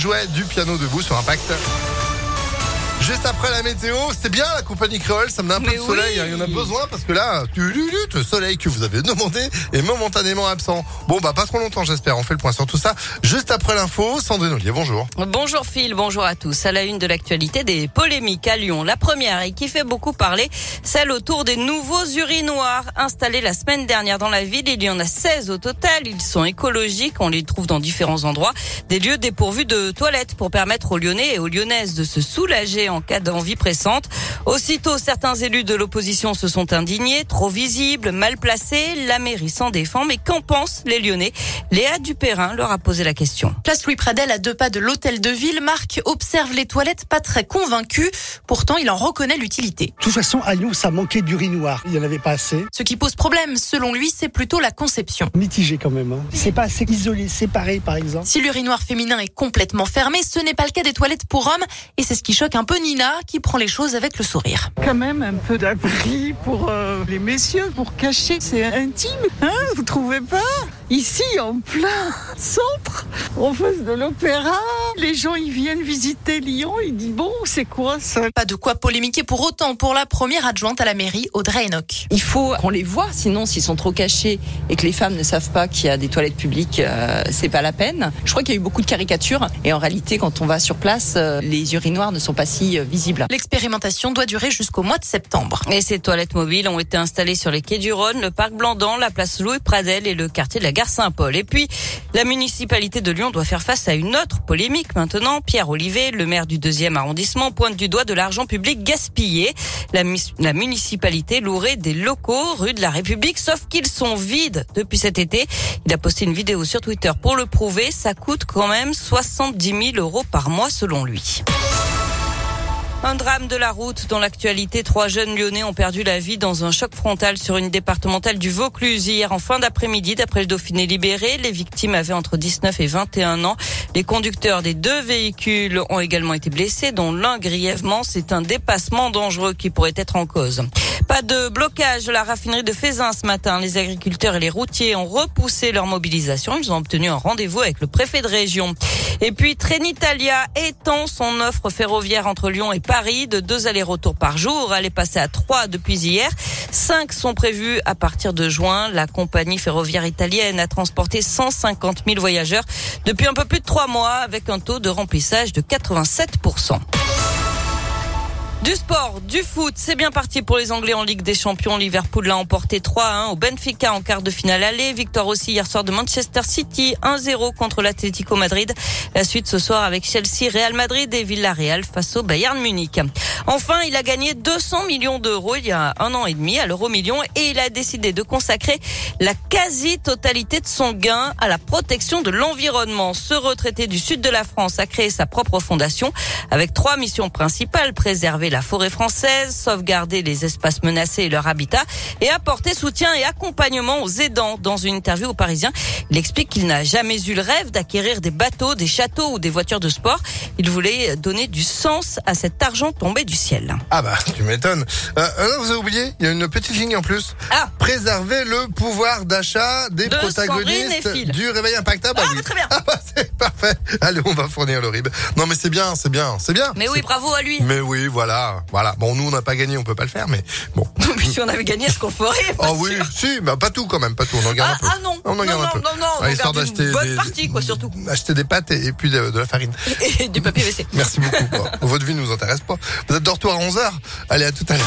jouait du piano debout sur Impact. Juste après la météo, c'était bien la compagnie créole, ça me donne un peu Mais de soleil, oui. hein, il y en a besoin parce que là, tu, tu, tu, le soleil que vous avez demandé est momentanément absent. Bon bah pas trop longtemps j'espère, on fait le point sur tout ça. Juste après l'info, Sandrine Ollier, bonjour. Bonjour Phil, bonjour à tous. À la une de l'actualité, des polémiques à Lyon. La première et qui fait beaucoup parler, celle autour des nouveaux urinoirs installés la semaine dernière dans la ville. Il y en a 16 au total. Ils sont écologiques. On les trouve dans différents endroits. Des lieux dépourvus de toilettes pour permettre aux Lyonnais et aux Lyonnaises de se soulager en cas d'envie pressante. Aussitôt, certains élus de l'opposition se sont indignés. Trop visibles, mal placés. La mairie s'en défend. Mais qu'en pensent les Lyonnais? Léa Dupérin leur a posé la question. Place Louis Pradel, à deux pas de l'hôtel de ville, Marc observe les toilettes pas très convaincu. Pourtant, il en reconnaît l'utilité. De toute façon, à Lyon, ça manquait d'urinoir. Il n'y en avait pas assez. Ce qui pose problème, selon lui, c'est plutôt la conception. Mitigé quand même. Hein. C'est pas assez isolé, séparé par exemple. Si l'urinoir féminin est complètement fermé, ce n'est pas le cas des toilettes pour hommes. Et c'est ce qui choque un peu Nina, qui prend les choses avec le sourire. quand même un peu d'abri pour euh, les messieurs, pour cacher. C'est intime, hein Vous trouvez pas? Ici, en plein centre, en face de l'opéra, les gens ils viennent visiter Lyon, ils disent bon, c'est quoi ça? Pas de quoi polémiquer pour autant pour la première adjointe à la mairie, Audrey Enoch. Il faut qu'on les voit, sinon s'ils sont trop cachés et que les femmes ne savent pas qu'il y a des toilettes publiques, euh, c'est pas la peine. Je crois qu'il y a eu beaucoup de caricatures et en réalité, quand on va sur place, euh, les urinoirs ne sont pas si visibles. L'expérimentation doit durer jusqu'au mois de septembre. Et ces toilettes mobiles ont été installées sur les quais du Rhône, le parc Blandan, la place Louis Pradel et le quartier de la gare Saint-Paul. Et puis, la municipalité de Lyon doit faire face à une autre polémique maintenant. Pierre Olivet, le maire du deuxième arrondissement, pointe du doigt de l'argent public gaspillé. La, la municipalité louerait des locaux rue de la République, sauf qu'ils sont vides depuis cet été. Il a posté une vidéo sur Twitter pour le prouver. Ça coûte quand même 70 000 euros par mois selon lui. Un drame de la route dans l'actualité. Trois jeunes lyonnais ont perdu la vie dans un choc frontal sur une départementale du Vaucluse en fin d'après-midi. D'après le Dauphiné libéré, les victimes avaient entre 19 et 21 ans. Les conducteurs des deux véhicules ont également été blessés, dont l'un grièvement. C'est un dépassement dangereux qui pourrait être en cause. Pas de blocage de la raffinerie de Fézin ce matin. Les agriculteurs et les routiers ont repoussé leur mobilisation. Ils ont obtenu un rendez-vous avec le préfet de région. Et puis Trenitalia étend son offre ferroviaire entre Lyon et Paris de deux allers-retours par jour. Elle est passée à trois depuis hier. Cinq sont prévus à partir de juin. La compagnie ferroviaire italienne a transporté 150 000 voyageurs depuis un peu plus de trois mois avec un taux de remplissage de 87 du sport, du foot, c'est bien parti pour les Anglais en Ligue des Champions. Liverpool l'a emporté 3-1 au Benfica en quart de finale aller. Victoire aussi hier soir de Manchester City 1-0 contre l'Atlético Madrid. La suite ce soir avec Chelsea, Real Madrid et Villarreal face au Bayern Munich. Enfin, il a gagné 200 millions d'euros il y a un an et demi à l'euro million et il a décidé de consacrer la quasi-totalité de son gain à la protection de l'environnement. Ce retraité du sud de la France a créé sa propre fondation avec trois missions principales. Préserver la forêt française, sauvegarder les espaces menacés et leur habitat et apporter soutien et accompagnement aux aidants. Dans une interview au Parisien, il explique qu'il n'a jamais eu le rêve d'acquérir des bateaux, des châteaux ou des voitures de sport. Il voulait donner du sens à cet argent tombé du ciel. Ah bah tu m'étonnes. Euh, non, vous avez oublié, il y a une petite ligne en plus. Ah Préserver le pouvoir d'achat des De protagonistes du réveil impactable. Ah, bah, très bien. Ah bah c'est parfait. Allez, on va fournir le RIB. Non mais c'est bien, c'est bien, c'est bien. Mais oui, bravo à lui. Mais oui, voilà, voilà. Bon, nous on n'a pas gagné, on peut pas le faire, mais bon. Mais si on avait gagné, est-ce qu'on ferait Oh oui, sûr. si, bah pas tout quand même, pas tout. On en garde Ah, un peu. ah non, On en non, garde non, un peu. non, non, on Ah, histoire garde une d'acheter bonne des- partie, quoi, surtout. Acheter des pâtes et, et puis de, de la farine. Et du papier WC. Merci beaucoup. Votre vie nous intéresse pas. Vous êtes de retour à 11h. Allez, à tout à l'heure.